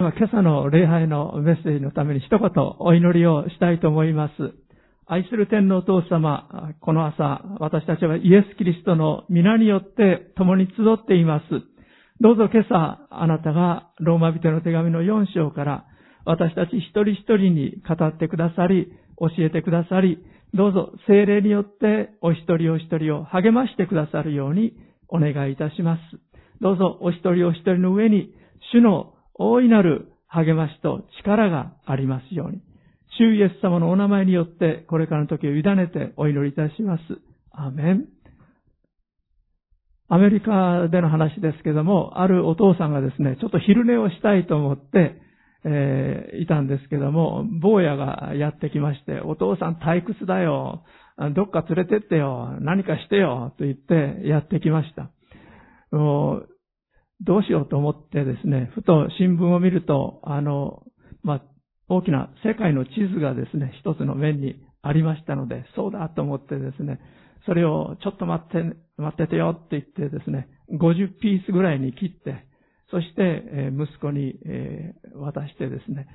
今朝の礼拝のメッセージのために一言お祈りをしたいと思います。愛する天皇お父様、この朝、私たちはイエス・キリストの皆によって共に集っています。どうぞ今朝、あなたがローマ人の手紙の4章から私たち一人一人に語ってくださり、教えてくださり、どうぞ精霊によってお一人お一人を励ましてくださるようにお願いいたします。どうぞお一人お一人の上に主の大いなる励ましと力がありますように。主イエス様のお名前によってこれからの時を委ねてお祈りいたします。アメン。アメリカでの話ですけども、あるお父さんがですね、ちょっと昼寝をしたいと思って、えー、いたんですけども、坊やがやってきまして、お父さん退屈だよ。どっか連れてってよ。何かしてよ。と言ってやってきました。どうしようと思ってですね、ふと新聞を見ると、あの、まあ、大きな世界の地図がですね、一つの面にありましたので、そうだと思ってですね、それをちょっと待って、待っててよって言ってですね、50ピースぐらいに切って、そして、え息子に、え渡してですね、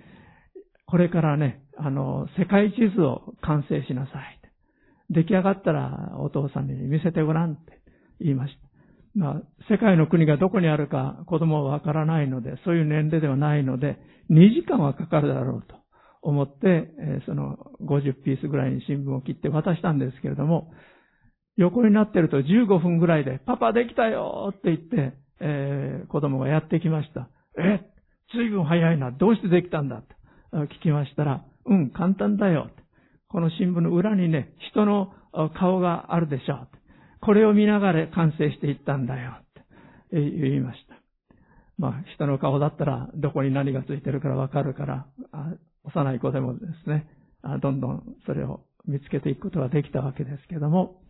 これからね、あの、世界地図を完成しなさい。出来上がったらお父さんに見せてごらんって言いました。まあ、世界の国がどこにあるか子供はわからないので、そういう年齢ではないので、2時間はかかるだろうと思って、その50ピースぐらいに新聞を切って渡したんですけれども、横になってると15分ぐらいで、パパできたよって言って、えー、子供がやってきました。え、随分早いな。どうしてできたんだ？と聞きましたら、うん、簡単だよ。この新聞の裏にね、人の顔があるでしょう。これを見ながら完成していったんだよ。って言いました。まあ、人の顔だったらどこに何がついてるからわかるから、幼い子でもですね、どんどんそれを見つけていくことができたわけですけども、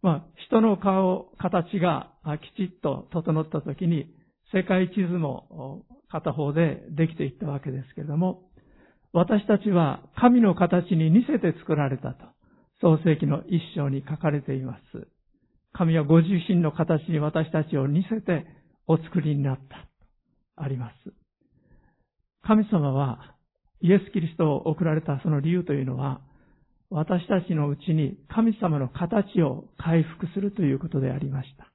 まあ、人の顔、形がきちっと整ったときに、世界地図も片方でできていったわけですけれども、私たちは神の形に似せて作られたと、創世記の一章に書かれています。神はご自身の形に私たちを似せてお作りになったと。あります。神様はイエス・キリストを送られたその理由というのは、私たちのうちに神様の形を回復するということでありました。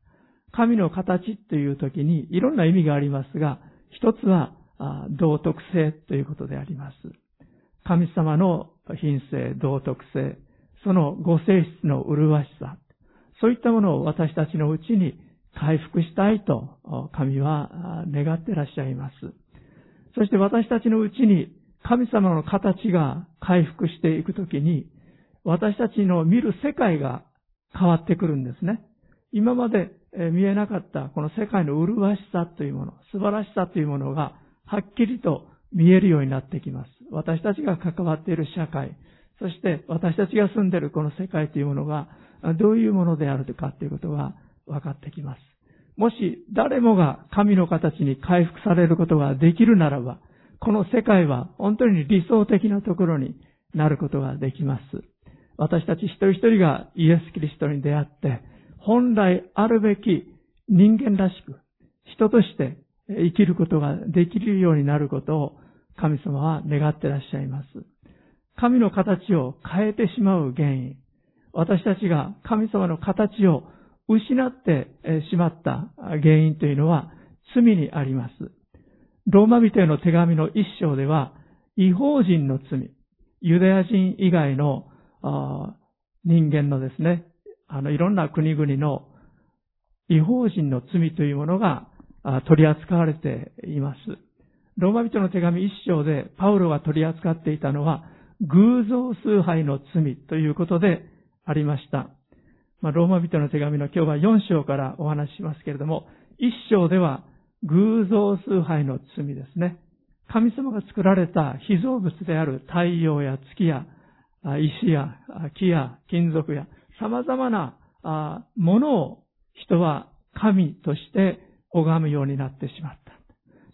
神の形という時にいろんな意味がありますが、一つは道徳性ということであります。神様の品性、道徳性、そのご性質の麗しさ、そういったものを私たちのうちに回復したいと神は願ってらっしゃいます。そして私たちのうちに神様の形が回復していくときに私たちの見る世界が変わってくるんですね。今まで見えなかったこの世界の麗しさというもの、素晴らしさというものがはっきりと見えるようになってきます。私たちが関わっている社会、そして私たちが住んでいるこの世界というものがどういうものであるかということが分かってきます。もし誰もが神の形に回復されることができるならば、この世界は本当に理想的なところになることができます。私たち一人一人がイエス・キリストに出会って、本来あるべき人間らしく、人として生きることができるようになることを神様は願ってらっしゃいます。神の形を変えてしまう原因、私たちが神様の形を失ってしまった原因というのは罪にあります。ローマ人への手紙の一章では、違法人の罪、ユダヤ人以外の人間のですね、あの、いろんな国々の違法人の罪というものが取り扱われています。ローマ人の手紙一章でパウロが取り扱っていたのは、偶像崇拝の罪ということでありました。まあ、ローマ人の手紙の今日は4章からお話ししますけれども、1章では偶像崇拝の罪ですね。神様が作られた被造物である太陽や月や石や木や金属や様々なものを人は神として拝むようになってしまった。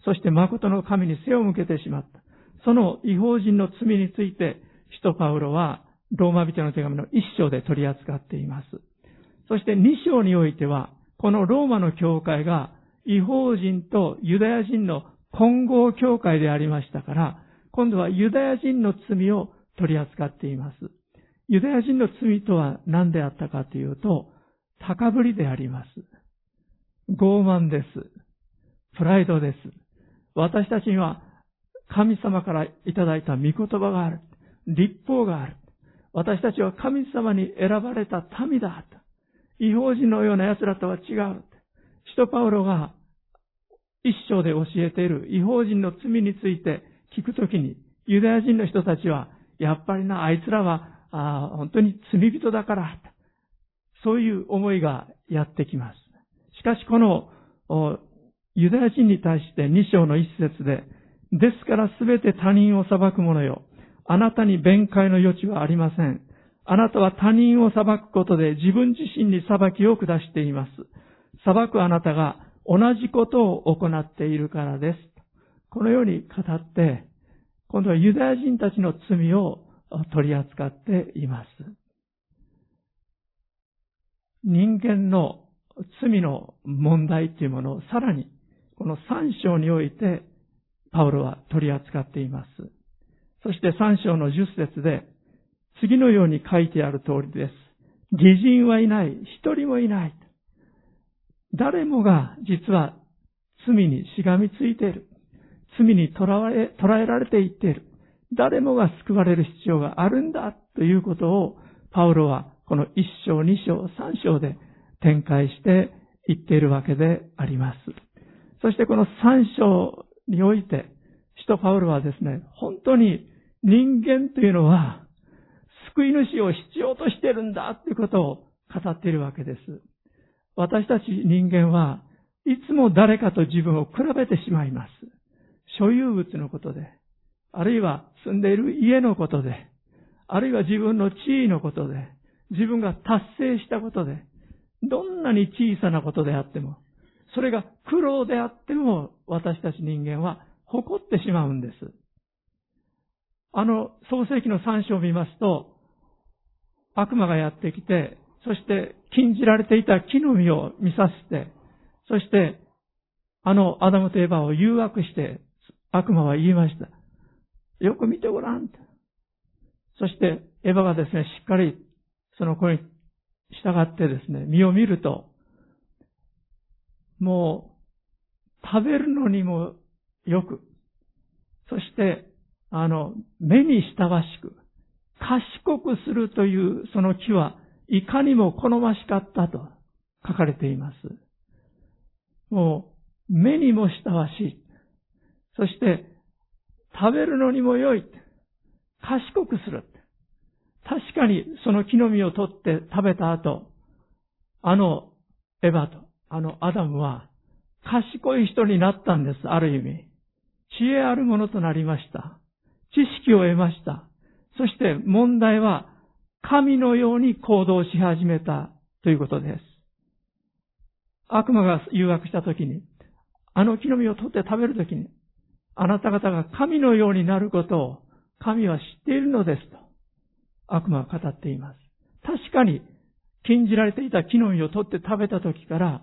そして誠の神に背を向けてしまった。その違法人の罪について、使徒パウロはローマ人の手紙の一章で取り扱っています。そして二章においては、このローマの教会が違法人とユダヤ人の混合教会でありましたから、今度はユダヤ人の罪を取り扱っています。ユダヤ人の罪とは何であったかというと、高ぶりであります。傲慢です。プライドです。私たちには神様からいただいた御言葉がある。立法がある。私たちは神様に選ばれた民だ。違法人のような奴らとは違う。使徒パウロが一章で教えている違法人の罪について聞くときに、ユダヤ人の人たちは、やっぱりな、あいつらは、あ本当に罪人だから、そういう思いがやってきます。しかしこの、ユダヤ人に対して2章の一節で、ですからすべて他人を裁く者よ。あなたに弁解の余地はありません。あなたは他人を裁くことで自分自身に裁きを下しています。裁くあなたが同じことを行っているからです。このように語って、今度はユダヤ人たちの罪を取り扱っています。人間の罪の問題というものをさらにこの三章においてパウロは取り扱っています。そして三章の十節で次のように書いてある通りです。偽人はいない。一人もいない。誰もが実は罪にしがみついている。罪に捉え捉えられていっている。誰もが救われる必要があるんだということをパウロはこの一章、二章、三章で展開していっているわけであります。そしてこの三章において、使徒パウロはですね、本当に人間というのは救い主を必要としてるんだということを語っているわけです。私たち人間はいつも誰かと自分を比べてしまいます。所有物のことで、あるいは住んでいる家のことで、あるいは自分の地位のことで、自分が達成したことで、どんなに小さなことであっても、それが苦労であっても、私たち人間は誇ってしまうんです。あの、創世記の三章を見ますと、悪魔がやってきて、そして禁じられていた木の実を見させて、そして、あのアダムとエバを誘惑して、悪魔は言いました。よく見てごらん。そして、エヴァがですね、しっかりその声に従ってですね、身を見ると、もう、食べるのにもよく、そして、あの、目に親しく、賢くするというその木はいかにも好ましかったと書かれています。もう、目にも親しい。そして、食べるのにも良い。賢くする。確かにその木の実を取って食べた後、あのエヴァと、あのアダムは賢い人になったんです、ある意味。知恵あるものとなりました。知識を得ました。そして問題は神のように行動し始めたということです。悪魔が誘惑したときに、あの木の実を取って食べるときに、あなた方が神のようになることを神は知っているのですと悪魔は語っています。確かに禁じられていた木の実を取って食べたときから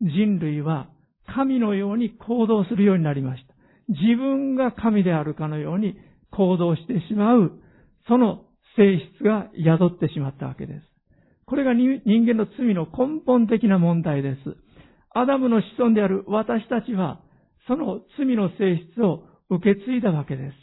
人類は神のように行動するようになりました。自分が神であるかのように行動してしまう、その性質が宿ってしまったわけです。これが人間の罪の根本的な問題です。アダムの子孫である私たちは、その罪の性質を受け継いだわけです。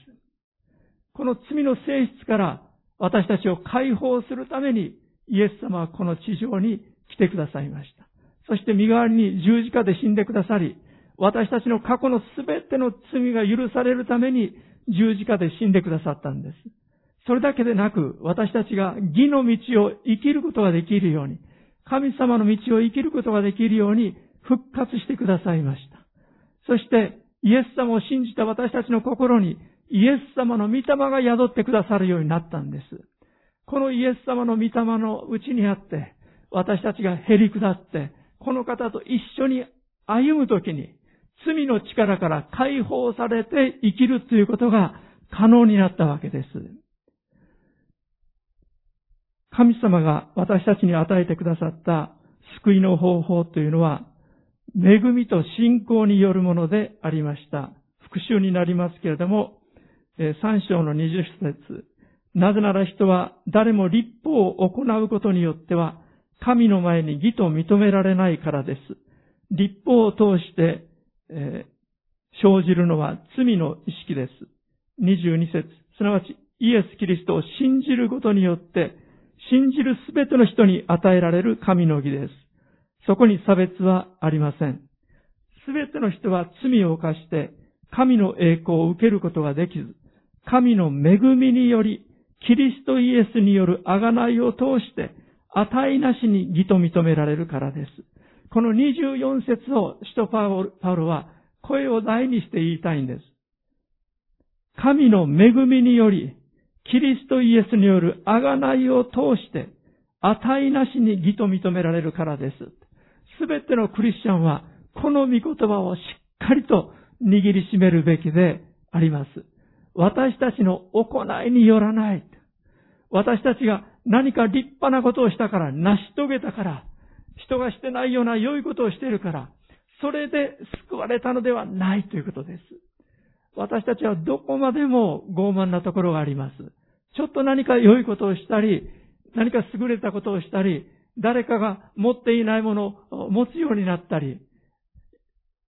この罪の性質から私たちを解放するためにイエス様はこの地上に来てくださいました。そして身代わりに十字架で死んでくださり、私たちの過去のすべての罪が許されるために十字架で死んでくださったんです。それだけでなく、私たちが義の道を生きることができるように、神様の道を生きることができるように復活してくださいました。そして、イエス様を信じた私たちの心に、イエス様の御霊が宿ってくださるようになったんです。このイエス様の御霊のうちにあって、私たちが減り下って、この方と一緒に歩むときに、罪の力から解放されて生きるということが可能になったわけです。神様が私たちに与えてくださった救いの方法というのは、恵みと信仰によるものでありました。復習になりますけれども、3章の20節なぜなら人は誰も立法を行うことによっては、神の前に義と認められないからです。立法を通して、えー、生じるのは罪の意識です。22節すなわちイエス・キリストを信じることによって、信じるすべての人に与えられる神の義です。そこに差別はありません。すべての人は罪を犯して、神の栄光を受けることができず、神の恵みにより、キリストイエスによる贖いを通して、値なしに義と認められるからです。この24節を使徒パウロは声を大にして言いたいんです。神の恵みにより、キリストイエスによる贖いを通して、値なしに義と認められるからです。すべてのクリスチャンは、この御言葉をしっかりと握りしめるべきであります。私たちの行いによらない。私たちが何か立派なことをしたから、成し遂げたから、人がしてないような良いことをしているから、それで救われたのではないということです。私たちはどこまでも傲慢なところがあります。ちょっと何か良いことをしたり、何か優れたことをしたり、誰かが持っていないものを持つようになったり、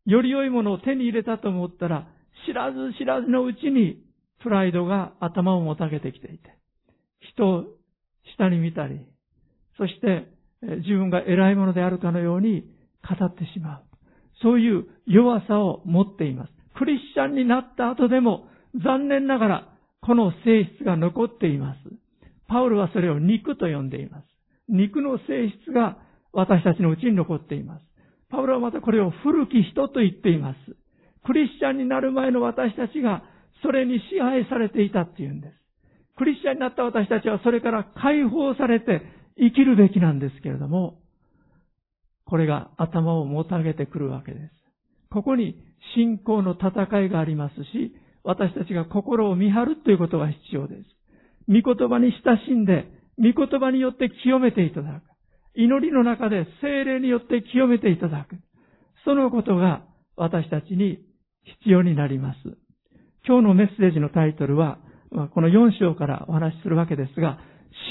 より良いものを手に入れたと思ったら、知らず知らずのうちにプライドが頭をもたげてきていて、人を下に見たり、そして自分が偉いものであるかのように語ってしまう。そういう弱さを持っています。クリスチャンになった後でも残念ながらこの性質が残っています。パウルはそれを肉と呼んでいます。肉の性質が私たちのうちに残っています。パウルはまたこれを古き人と言っています。クリスチャンになる前の私たちがそれに支配されていたっていうんです。クリスチャンになった私たちはそれから解放されて生きるべきなんですけれども、これが頭をもたげてくるわけです。ここに信仰の戦いがありますし、私たちが心を見張るということが必要です。御言葉に親しんで、御言葉によって清めていただく。祈りの中で精霊によって清めていただく。そのことが私たちに必要になります。今日のメッセージのタイトルは、この4章からお話しするわけですが、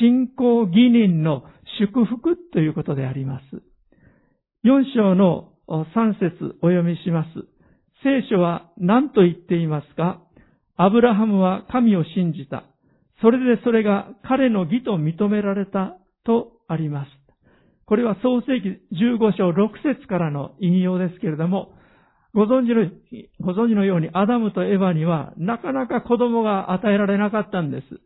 信仰義人の祝福ということであります。4章の3節お読みします。聖書は何と言っていますか？アブラハムは神を信じた。それでそれが彼の義と認められたとあります。これは創世記15章6節からの引用ですけれども、ご存知の、ご存知のようにアダムとエヴァにはなかなか子供が与えられなかったんです。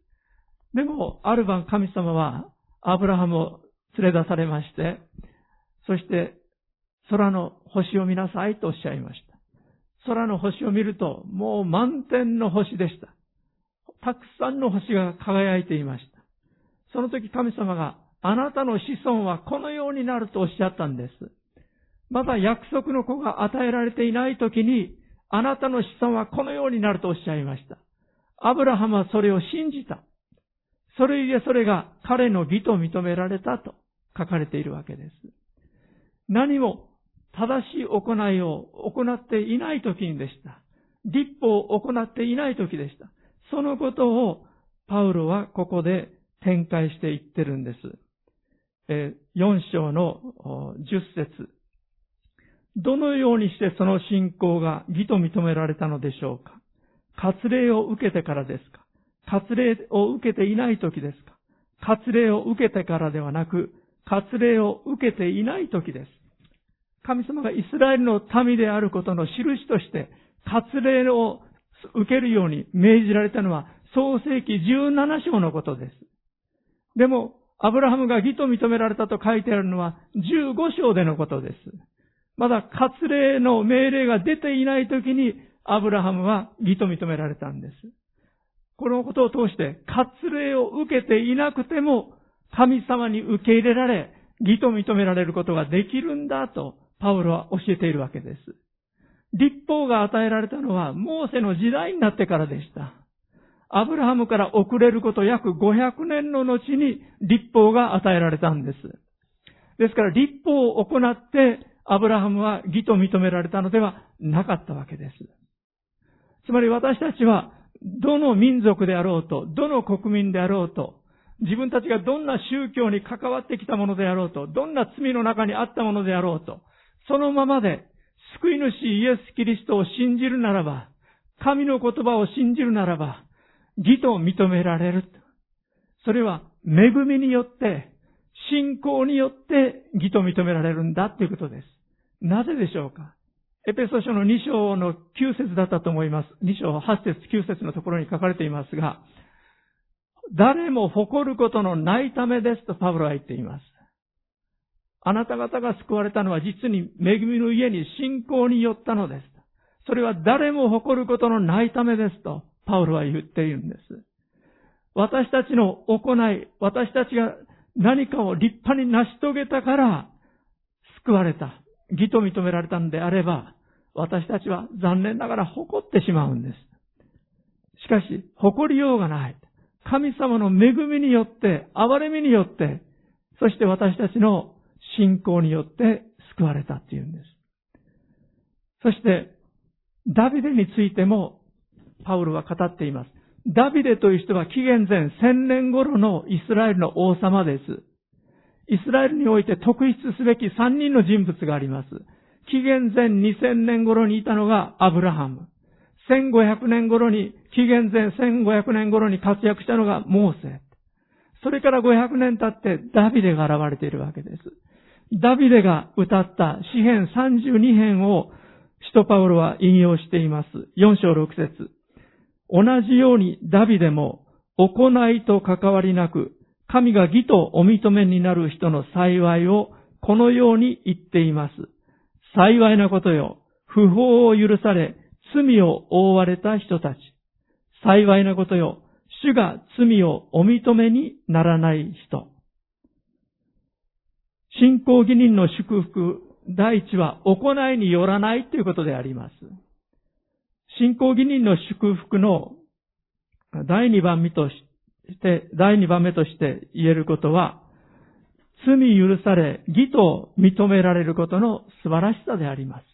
でも、ある晩神様はアブラハムを連れ出されまして、そして空の星を見なさいとおっしゃいました。空の星を見ると、もう満天の星でした。たくさんの星が輝いていました。その時神様が、あなたの子孫はこのようになるとおっしゃったんです。まだ約束の子が与えられていない時に、あなたの子孫はこのようになるとおっしゃいました。アブラハムはそれを信じた。それゆえそれが彼の義と認められたと書かれているわけです。何も正しい行いを行っていない時にでした。立法を行っていない時でした。そのことをパウロはここで展開していってるんです。4章の10節どのようにしてその信仰が義と認められたのでしょうか割礼を受けてからですか割礼を受けていない時ですか？割礼を受けてからではなく、割礼を受けていない時です。神様がイスラエルの民であることの印として、割礼を受けるように命じられたのは創世記17章のことです。でも、アブラハムが義と認められたと書いてあるのは15章でのことです。まだ割礼の命令が出ていない時にアブラハムは義と認められたんです。このことを通して割礼を受けていなくても神様に受け入れられ、義と認められることができるんだとパウロは教えているわけです。立法が与えられたのはモーセの時代になってからでした。アブラハムから遅れること約500年の後に立法が与えられたんです。ですから立法を行ってアブラハムは義と認められたのではなかったわけです。つまり私たちは、どの民族であろうと、どの国民であろうと、自分たちがどんな宗教に関わってきたものであろうと、どんな罪の中にあったものであろうと、そのままで救い主イエス・キリストを信じるならば、神の言葉を信じるならば、義と認められる。それは恵みによって、信仰によって義と認められるんだということです。なぜでしょうか？エペソ書の2章の9節だったと思います。2章8節9節のところに書かれていますが、誰も誇ることのないためですとパブロは言っています。あなた方が救われたのは実に恵みの家に信仰によったのです。それは誰も誇ることのないためですとパウロは言っているんです。私たちの行い、私たちが何かを立派に成し遂げたから救われた。義と認められたのであれば、私たちは残念ながら誇ってしまうんです。しかし、誇りようがない。神様の恵みによって、憐れみによって、そして私たちの信仰によって救われたっていうんです。そして、ダビデについても、パウルは語っています。ダビデという人は紀元前1000年頃のイスラエルの王様です。イスラエルにおいて特筆すべき3人の人物があります。紀元前2000年頃にいたのがアブラハム。1500年頃に、紀元前1500年頃に活躍したのがモーセ。それから500年経ってダビデが現れているわけです。ダビデが歌った詩編32編を使徒パウロは引用しています。4章6節同じようにダビデも行いと関わりなく、神が義とお認めになる人の幸いをこのように言っています。幸いなことよ。不法を許され、罪を覆われた人たち。幸いなことよ。主が罪をお認めにならない人。信仰義人の祝福、第一は行いによらないということであります。信仰義人の祝福の第二番目としそして、第二番目として言えることは、罪許され、義と認められることの素晴らしさであります。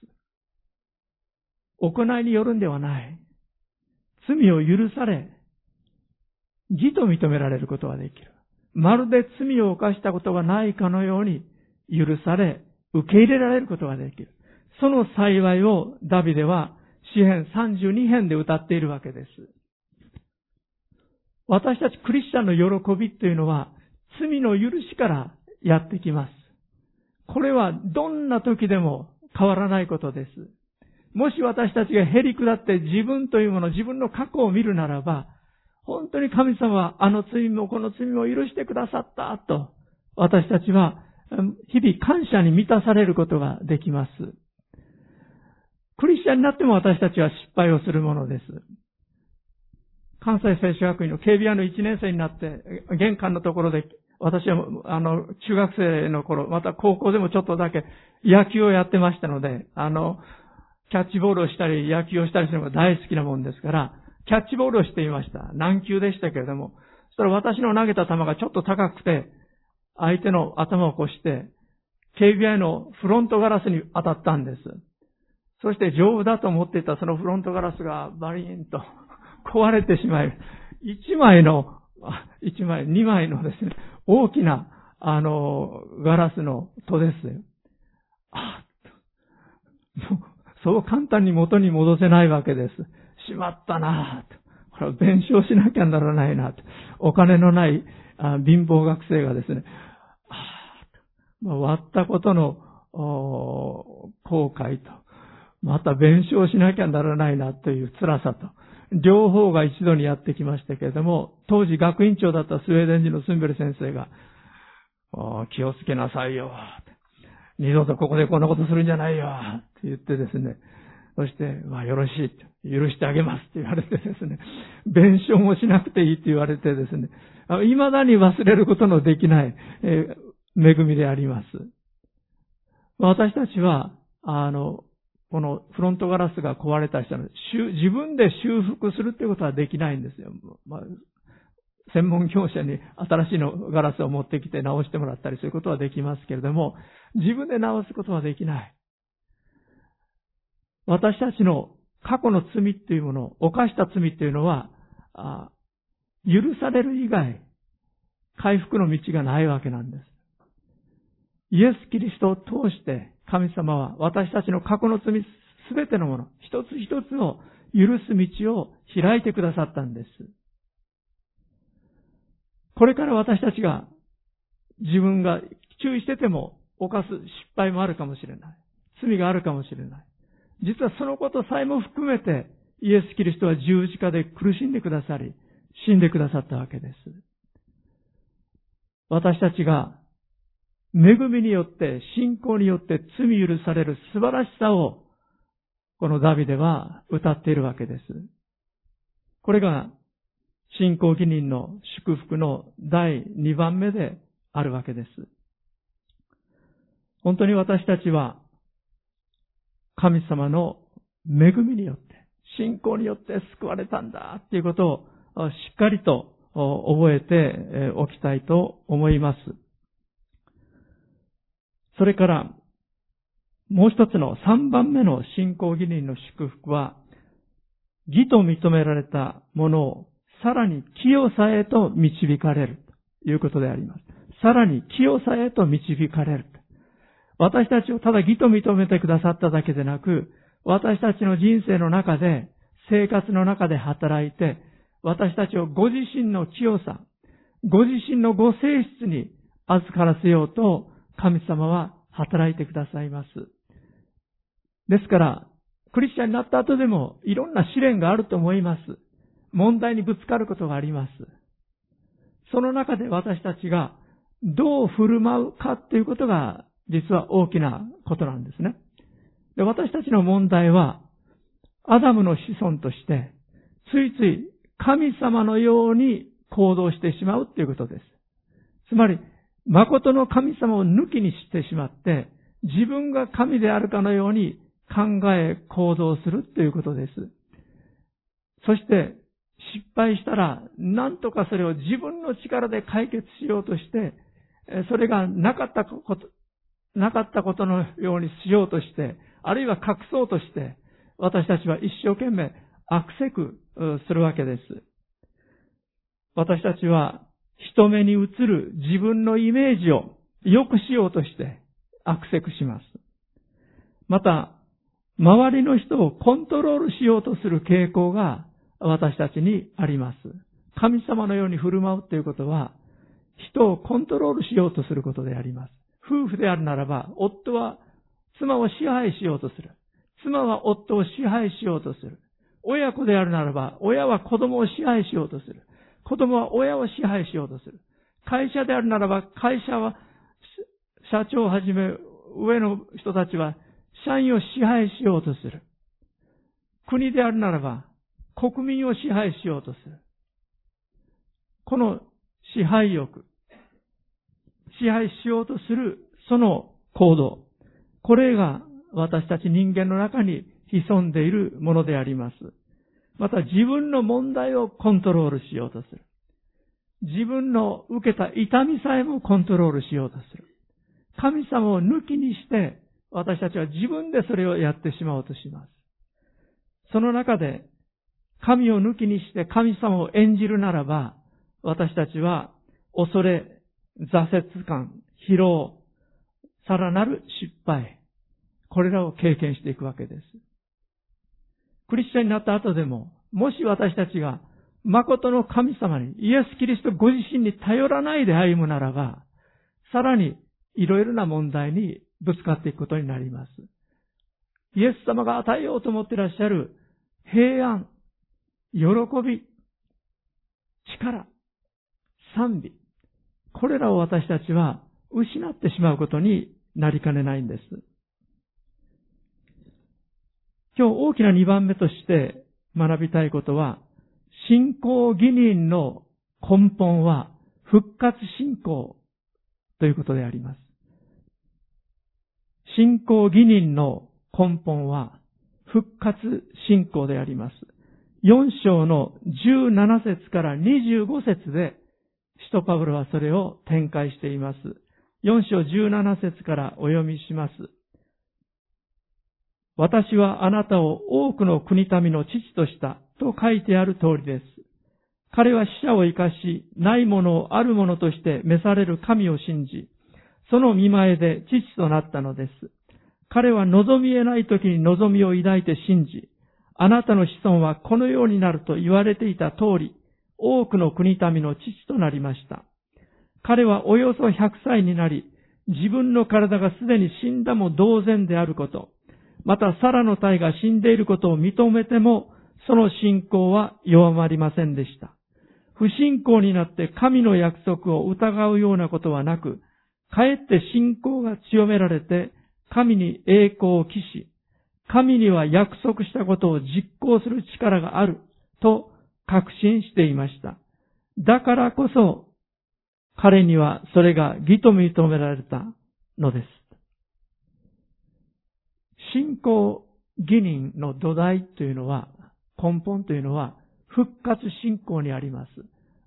行いによるんではない。罪を許され、義と認められることができる。まるで罪を犯したことがないかのように許され、受け入れられることができる。その幸いをダビデは詩編32編で歌っているわけです。私たちクリスチャンの喜びというのは罪の許しからやってきます。これはどんな時でも変わらないことです。もし私たちがへり下って自分というもの、自分の過去を見るならば、本当に神様はあの罪もこの罪も許してくださったと、私たちは日々感謝に満たされることができます。クリスチャンになっても私たちは失敗をするものです。関西聖書学院の警備屋の1年生になって、玄関のところで、私は、あの、中学生の頃、また高校でもちょっとだけ野球をやってましたので、あの、キャッチボールをしたり、野球をしたりするのが大好きなもんですから、キャッチボールをしていました。難球でしたけれども、そしたら私の投げた球がちょっと高くて、相手の頭を越して、警備屋のフロントガラスに当たったんです。そして丈夫だと思っていたそのフロントガラスがバリーンと壊れてしまい、1枚の、1枚、2枚のですね、大きな、あの、ガラスの戸ですよ。あそう簡単に元に戻せないわけです。しまったなぁと。これは弁償しなきゃならないなと。お金のないあ貧乏学生がですね、まあ、割ったことの後悔と、また弁償しなきゃならないなという辛さと、両方が一度にやってきましたけれども、当時学院長だったスウェーデン人のスンベル先生が、気をつけなさいよ。二度とここでこんなことするんじゃないよ。って言ってですね、そして、まあよろしい。許してあげますって言われてですね、弁償もしなくていいって言われてですね、未だに忘れることのできない、えー、恵みであります。私たちは、あの、このフロントガラスが壊れた人の自分で修復するっていうことはできないんですよ。まあ、専門業者に新しいのガラスを持ってきて直してもらったりそういうことはできますけれども、自分で直すことはできない。私たちの過去の罪っていうもの、犯した罪っていうのは、許される以外、回復の道がないわけなんです。イエス・キリストを通して神様は私たちの過去の罪すべてのもの、一つ一つを許す道を開いてくださったんです。これから私たちが自分が注意してても犯す失敗もあるかもしれない。罪があるかもしれない。実はそのことさえも含めてイエス・キリストは十字架で苦しんでくださり、死んでくださったわけです。私たちが恵みによって、信仰によって罪許される素晴らしさを、このダビデは歌っているわけです。これが、信仰義人の祝福の第2番目であるわけです。本当に私たちは、神様の恵みによって、信仰によって救われたんだっていうことをしっかりと覚えておきたいと思います。それから、もう一つの三番目の信仰義人の祝福は、義と認められたものをさらに清さへと導かれるということであります。さらに清さへと導かれる。私たちをただ義と認めてくださっただけでなく、私たちの人生の中で、生活の中で働いて、私たちをご自身の清さ、ご自身のご性質に預からせようと神様は働いてくださいます。ですから、クリスチャンになった後でもいろんな試練があると思います。問題にぶつかることがあります。その中で私たちがどう振る舞うかっていうことが実は大きなことなんですね。で私たちの問題は、アダムの子孫として、ついつい神様のように行動してしまうっていうことです。つまり、誠の神様を抜きにしてしまって、自分が神であるかのように考え行動するということです。そして、失敗したら、なんとかそれを自分の力で解決しようとして、それがなかったこと、なかったことのようにしようとして、あるいは隠そうとして、私たちは一生懸命悪せくするわけです。私たちは人目に映る自分のイメージを良くしようとして悪せくします。また、周りの人をコントロールしようとする傾向が私たちにあります。神様のように振る舞うということは、人をコントロールしようとすることであります。夫婦であるならば、夫は妻を支配しようとする。妻は夫を支配しようとする。親子であるならば、親は子供を支配しようとする。子供は親を支配しようとする。会社であるならば、会社は、社長をはじめ、上の人たちは、社員を支配しようとする。国であるならば、国民を支配しようとする。この支配欲、支配しようとするその行動、これが私たち人間の中に潜んでいるものであります。また自分の問題をコントロールしようとする。自分の受けた痛みさえもコントロールしようとする。神様を抜きにして、私たちは自分でそれをやってしまおうとします。その中で、神を抜きにして神様を演じるならば、私たちは恐れ、挫折感、疲労、さらなる失敗、これらを経験していくわけです。クリスチャンになった後でも、もし私たちが誠の神様に、イエス・キリストご自身に頼らないで歩むならば、さらにいろいろな問題にぶつかっていくことになります。イエス様が与えようと思っていらっしゃる平安、喜び、力、賛美、これらを私たちは失ってしまうことになりかねないんです。今日大きな2番目として学びたいことは、信仰義人の根本は復活信仰ということであります。信仰義人の根本は復活信仰であります。4章の17節から25節で、使徒パブロはそれを展開しています。4章17節からお読みします。私はあなたを多くの国民の父としたと書いてある通りです。彼は死者を生かし、ないものをあるものとして召される神を信じ、その見前で父となったのです。彼は望み得ない時に望みを抱いて信じ、あなたの子孫はこのようになると言われていた通り、多くの国民の父となりました。彼はおよそ100歳になり、自分の体がすでに死んだも同然であること、またサラの体が死んでいることを認めても、その信仰は弱まりませんでした。不信仰になって神の約束を疑うようなことはなく、かえって信仰が強められて、神に栄光を期し、神には約束したことを実行する力があると確信していました。だからこそ、彼にはそれが義と認められたのです。信仰義人の土台というのは、根本というのは、復活信仰にあります。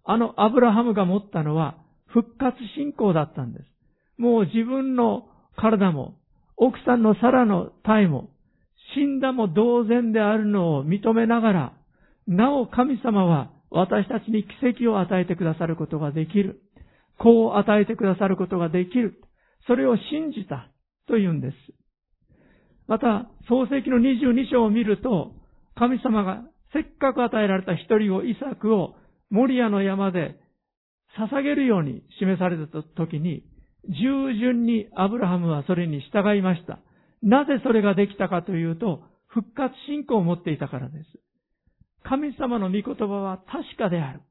あのアブラハムが持ったのは、復活信仰だったんです。もう自分の体も、奥さんのサラの体も、死んだも同然であるのを認めながら、なお神様は私たちに奇跡を与えてくださることができる。子を与えてくださることができる。それを信じたというんです。また、創世記の22章を見ると、神様がせっかく与えられた一人を、イサクを、モリアの山で捧げるように示された時に、従順にアブラハムはそれに従いました。なぜそれができたかというと、復活信仰を持っていたからです。神様の御言葉は確かである。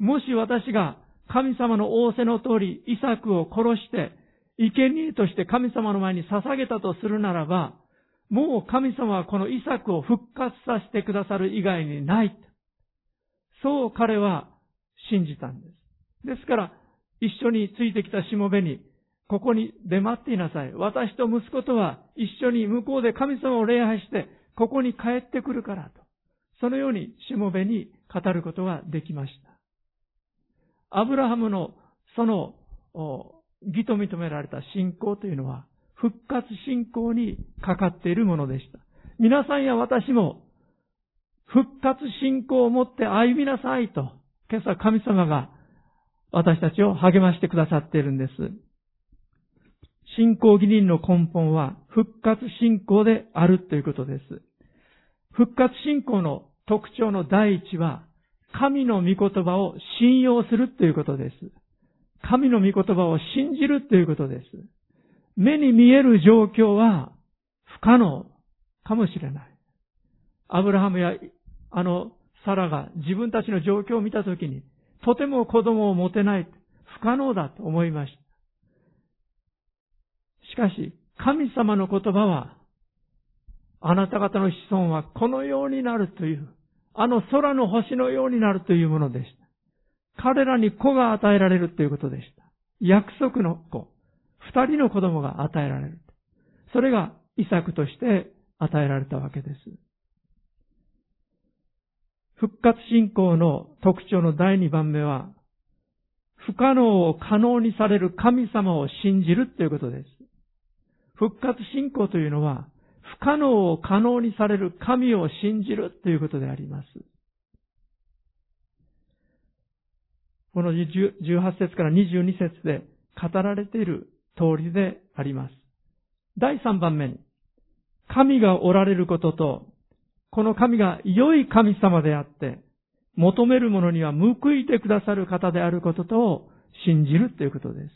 もし私が神様の仰せの通り、イサクを殺して、生贄として神様の前に捧げたとする。ならば、もう神様はこのイサクを復活させてくださる以外にない。そう彼は信じたんです。ですから、一緒についてきたしもべに、ここに出待っていなさい。私と息子とは一緒に向こうで神様を礼拝して、ここに帰ってくる。からと。そのようにしもべに語る。ことができました。アブラハムのその義と認められた信仰というのは、復活信仰にかかっているものでした。皆さんや私も、復活信仰を持って歩みなさいと、今朝神様が私たちを励ましてくださっているんです。信仰義人の根本は復活信仰であるということです。復活信仰の特徴の第一は、神の御言葉を信用するということです。神の御言葉を信じるということです。目に見える状況は不可能かもしれない。アブラハムやあのサラが自分たちの状況を見たときに、とても子供を持てない、不可能だと思いました。しかし、神様の言葉は、あなた方の子孫はこのようになるという、あの空の星のようになるというものでした。彼らに子が与えられるということでした。約束の子。二人の子供が与えられる。それがイサクとして与えられたわけです。復活信仰の特徴の第二番目は、不可能を可能にされる神様を信じるということです。復活信仰というのは、不可能を可能にされる神を信じるということであります。この18節から22節で語られている通りであります。第3番目に、神がおられることと、この神が良い神様であって、求める者には報いてくださる方であることとを信じるということです。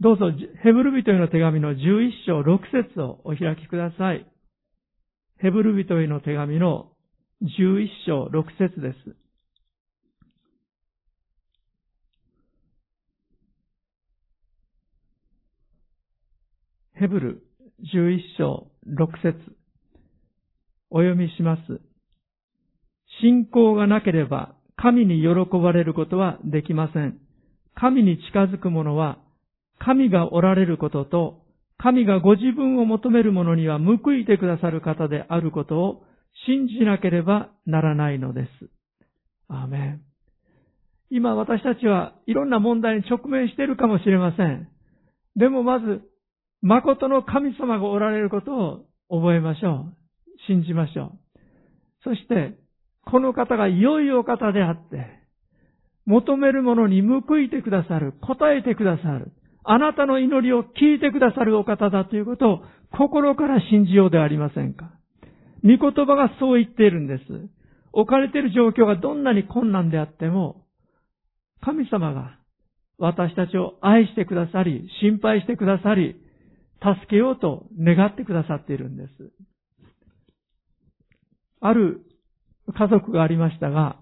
どうぞ、ヘブル人への手紙の11章6節をお開きください。ヘブル人への手紙の11章6節です。ヘブル11章6節お読みします。信仰がなければ神に喜ばれることはできません。神に近づく者は神がおられることと神がご自分を求める者には報いてくださる方であることを信じなければならないのです。アーメン。今私たちはいろんな問題に直面しているかもしれません。でもまず誠の神様がおられることを覚えましょう。信じましょう。そして、この方が良いお方であって、求めるものに報いてくださる、答えてくださる、あなたの祈りを聞いてくださるお方だということを心から信じようではありませんか。御言葉がそう言っているんです。置かれている状況がどんなに困難であっても、神様が私たちを愛してくださり、心配してくださり、助けようと願ってくださっているんです。ある家族がありましたが、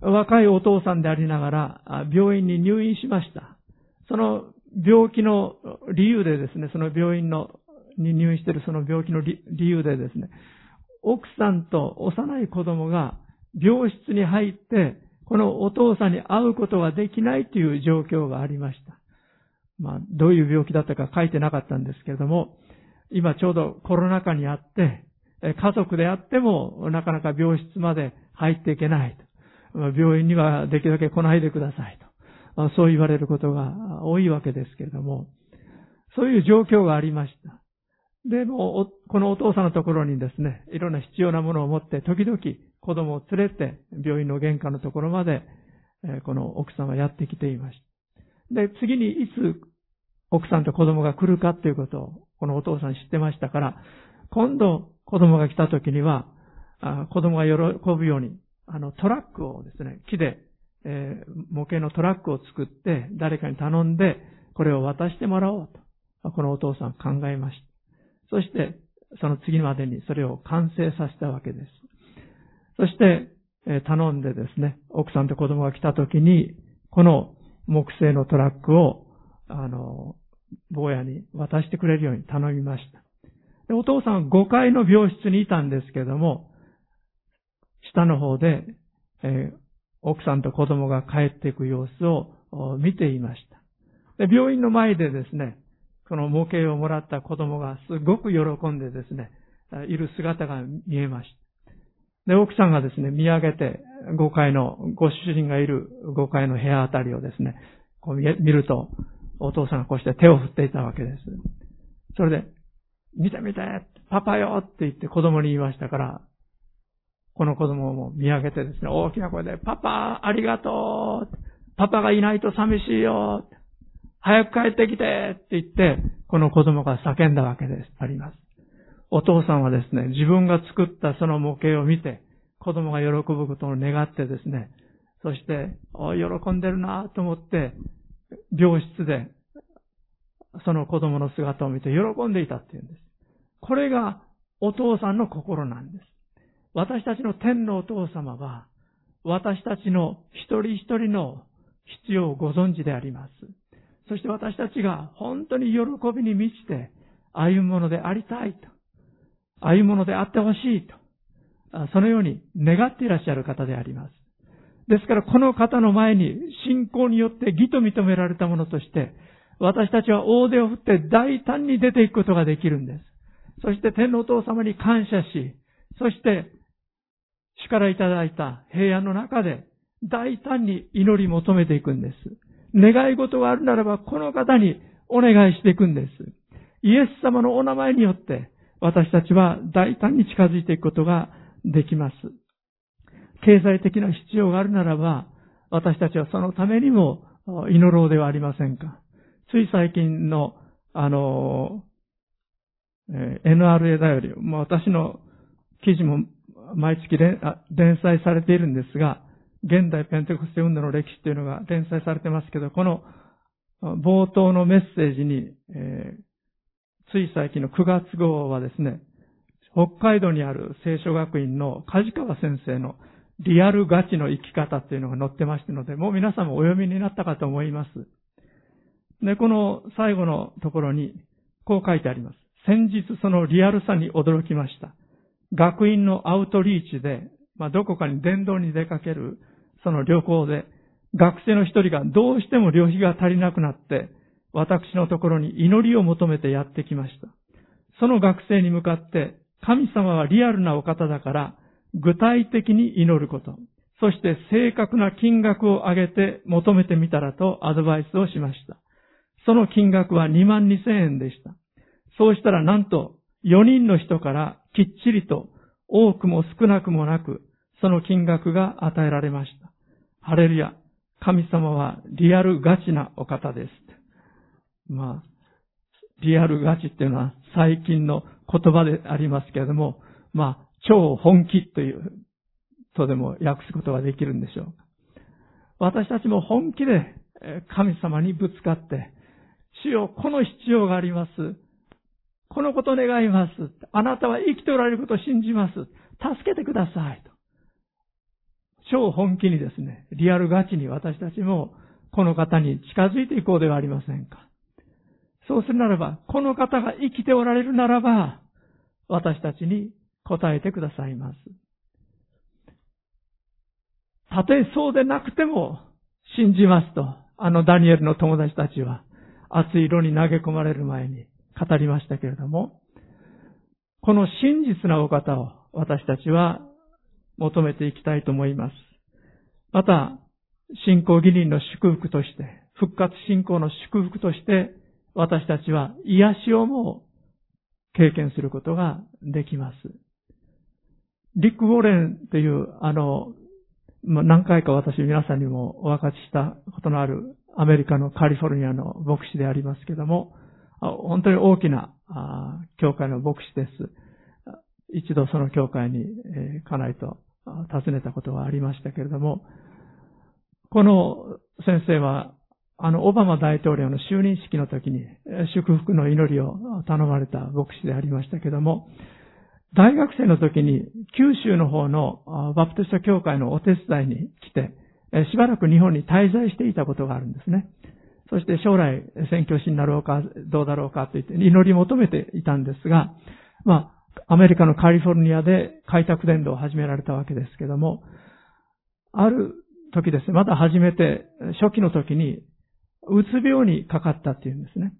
若いお父さんでありながら病院に入院しました。その病気の理由でですね、その病院のに入院しているその病気の理由でですね、奥さんと幼い子供が病室に入って、このお父さんに会うことができないという状況がありました。まあ、どういう病気だったか書いてなかったんですけれども、今ちょうどコロナ禍にあって、家族であってもなかなか病室まで入っていけないと。病院にはできるだけ来ないでくださいと。そう言われることが多いわけですけれども、そういう状況がありました。でも、このお父さんのところにですね、いろんな必要なものを持って、時々子供を連れて、病院の玄関のところまで、この奥さんはやってきていました。で、次にいつ奥さんと子供が来るかっていうことを、このお父さん知ってましたから、今度子供が来た時には、子供が喜ぶように、あの、トラックをですね、木で、えー、模型のトラックを作って、誰かに頼んで、これを渡してもらおうと、このお父さん考えました。そして、その次までにそれを完成させたわけです。そして、え頼んでですね、奥さんと子供が来た時に、この木製のトラックを、あの、坊やに渡してくれるように頼みました。でお父さんは5階の病室にいたんですけども、下の方で、えー、奥さんと子供が帰っていく様子を見ていました。で病院の前でですね、この模型をもらった子供がすごく喜んでですね、いる姿が見えました。で、奥さんがですね、見上げて5階の、ご主人がいる5階の部屋あたりをですね、こう見ると、お父さんがこうして手を振っていたわけです。それで、見て見てパパよって言って子供に言いましたから、この子供も見上げてですね、大きな声で、パパ、ありがとうパパがいないと寂しいよ早く帰ってきてって言って、この子供が叫んだわけです。あります。お父さんはですね、自分が作ったその模型を見て、子供が喜ぶことを願ってですね、そして、お喜んでるなと思って、病室で、その子供の姿を見て喜んでいたっていうんです。これがお父さんの心なんです。私たちの天のお父様は、私たちの一人一人の必要をご存知であります。そして私たちが本当に喜びに満ちて歩むものでありたいと。歩むものであってほしいと。そのように願っていらっしゃる方であります。ですからこの方の前に信仰によって義と認められたものとして、私たちは大手を振って大胆に出ていくことができるんです。そして天のお父様に感謝し、そして主からいただいた平安の中で大胆に祈り求めていくんです。願い事があるならばこの方にお願いしていくんです。イエス様のお名前によって私たちは大胆に近づいていくことができます。経済的な必要があるならば、私たちはそのためにも祈ろうではありませんか。つい最近の、あの、え NRA だより、もう私の記事も毎月連載されているんですが、現代ペンテコステ運動の歴史というのが連載されてますけど、この冒頭のメッセージに、えー、つい最近の9月号はですね、北海道にある聖書学院の梶川先生のリアルガチの生き方っていうのが載ってましたので、もう皆さんもお読みになったかと思います。で、この最後のところに、こう書いてあります。先日そのリアルさに驚きました。学院のアウトリーチで、まあ、どこかに伝道に出かける、その旅行で、学生の一人がどうしても旅費が足りなくなって、私のところに祈りを求めてやってきました。その学生に向かって、神様はリアルなお方だから、具体的に祈ること、そして正確な金額を上げて求めてみたらとアドバイスをしました。その金額は2万2千円でした。そうしたらなんと4人の人からきっちりと多くも少なくもなく、その金額が与えられました。ハレルヤ。神様はリアルガチなお方です。まあ、リアルガチっていうのは最近の言葉でありますけれども、まあ、超本気というとでも訳すことができるんでしょう。私たちも本気で神様にぶつかって、主よ、この必要があります。このこと願います。あなたは生きておられることを信じます。助けてください。と超本気にですね、リアルガチに私たちもこの方に近づいていこうではありませんか。そうするならば、この方が生きておられるならば、私たちに答えてくださいます。たとえそうでなくても信じますと、あのダニエルの友達たちは熱い色に投げ込まれる前に語りましたけれども、この真実なお方を私たちは求めていきたいと思います。また、信仰義人の祝福として、復活信仰の祝福として、私たちは癒しをも経験することができます。リック・ウォレンという、あの、何回か私皆さんにもお分かちしたことのあるアメリカのカリフォルニアの牧師でありますけども、本当に大きな教会の牧師です。一度その教会に家内と尋ねたことがありましたけれども、この先生は、あの、オバマ大統領の就任式の時に祝福の祈りを頼まれた牧師でありましたけども、大学生の時に九州の方のバプテスト教会のお手伝いに来て、しばらく日本に滞在していたことがあるんですね。そして将来宣教師になろうか、どうだろうかと言って祈り求めていたんですが、まあ、アメリカのカリフォルニアで開拓伝道を始められたわけですけども、ある時ですね、まだ始めて、初期の時に、うつ病にかかったっていうんですね。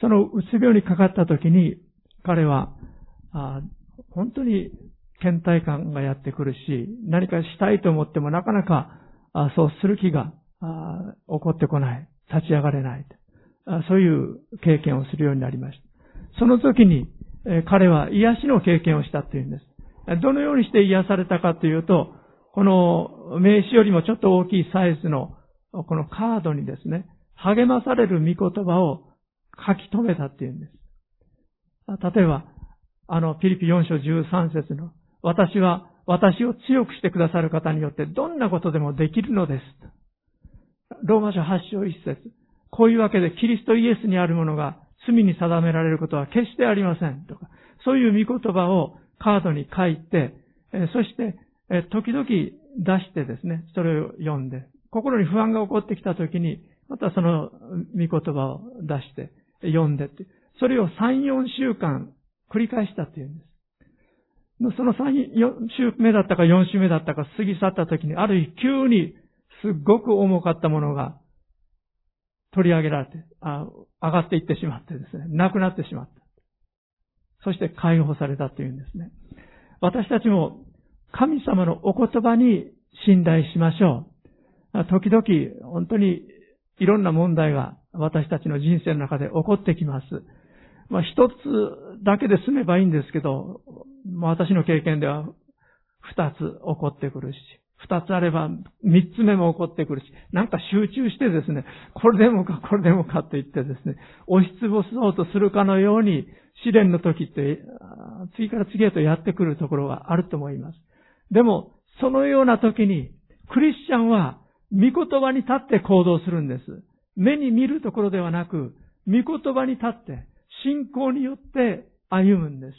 そのうつ病にかかった時に、彼は、本当に倦怠感がやってくるし、何かしたいと思ってもなかなかあそうする気があ起こってこない。立ち上がれないあ。そういう経験をするようになりました。その時に、え彼は癒しの経験をしたというんです。どのようにして癒されたかというと、この名刺よりもちょっと大きいサイズのこのカードにですね、励まされる御言葉を書き留めたっていうんです。例えば、あの、ピリピ4章13節の、私は私を強くしてくださる方によってどんなことでもできるのです。ローマ書8章1節こういうわけでキリストイエスにあるものが罪に定められることは決してありません。とか、そういう御言葉をカードに書いて、そして、時々出してですね、それを読んで、心に不安が起こってきた時に、またその御言葉を出して読んでって、それを3、4週間繰り返したっていうんです。その3、4週目だったか4週目だったか過ぎ去った時に、ある日急にすっごく重かったものが取り上げられて、あ上がっていってしまってですね、なくなってしまった。そして解放されたというんですね。私たちも神様のお言葉に信頼しましょう。時々本当にいろんな問題が私たちの人生の中で起こってきます。まあ一つだけで済めばいいんですけど、私の経験では二つ起こってくるし、二つあれば三つ目も起こってくるし、なんか集中してですね、これでもかこれでもかと言ってですね、押しつぶそうとするかのように試練の時って次から次へとやってくるところがあると思います。でも、そのような時にクリスチャンは御言葉に立って行動するんです。目に見るところではなく、御言葉に立って信仰によって歩むんです。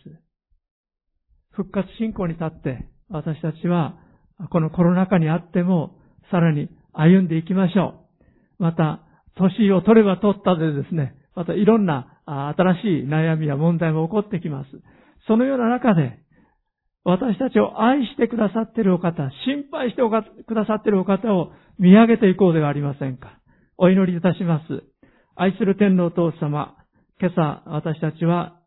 復活信仰に立って私たちはこのコロナ禍にあってもさらに歩んでいきましょう。また、年を取れば取ったでですね、またいろんな新しい悩みや問題も起こってきます。そのような中で、私たちを愛してくださっているお方、心配してくださっているお方を見上げていこうではありませんか。お祈りいたします。愛する天皇お父様、今朝私たちは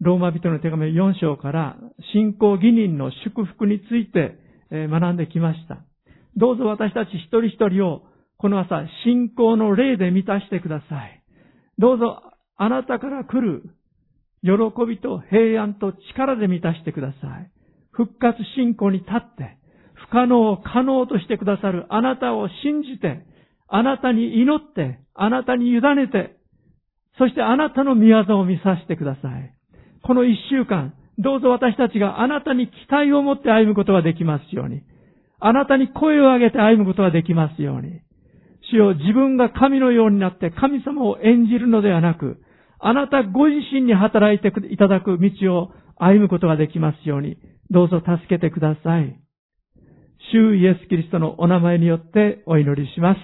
ローマ人の手紙4章から信仰義人の祝福について学んできました。どうぞ私たち一人一人をこの朝信仰の霊で満たしてください。どうぞあなたから来る喜びと平安と力で満たしてください。復活信仰に立って、不可能を可能としてくださるあなたを信じて、あなたに祈って、あなたに委ねて、そしてあなたの見業を見させてください。この一週間、どうぞ私たちがあなたに期待を持って歩むことができますように。あなたに声を上げて歩むことができますように。主よ自分が神のようになって神様を演じるのではなく、あなたご自身に働いていただく道を歩むことができますように、どうぞ助けてください。主イエス・キリストのお名前によってお祈りします。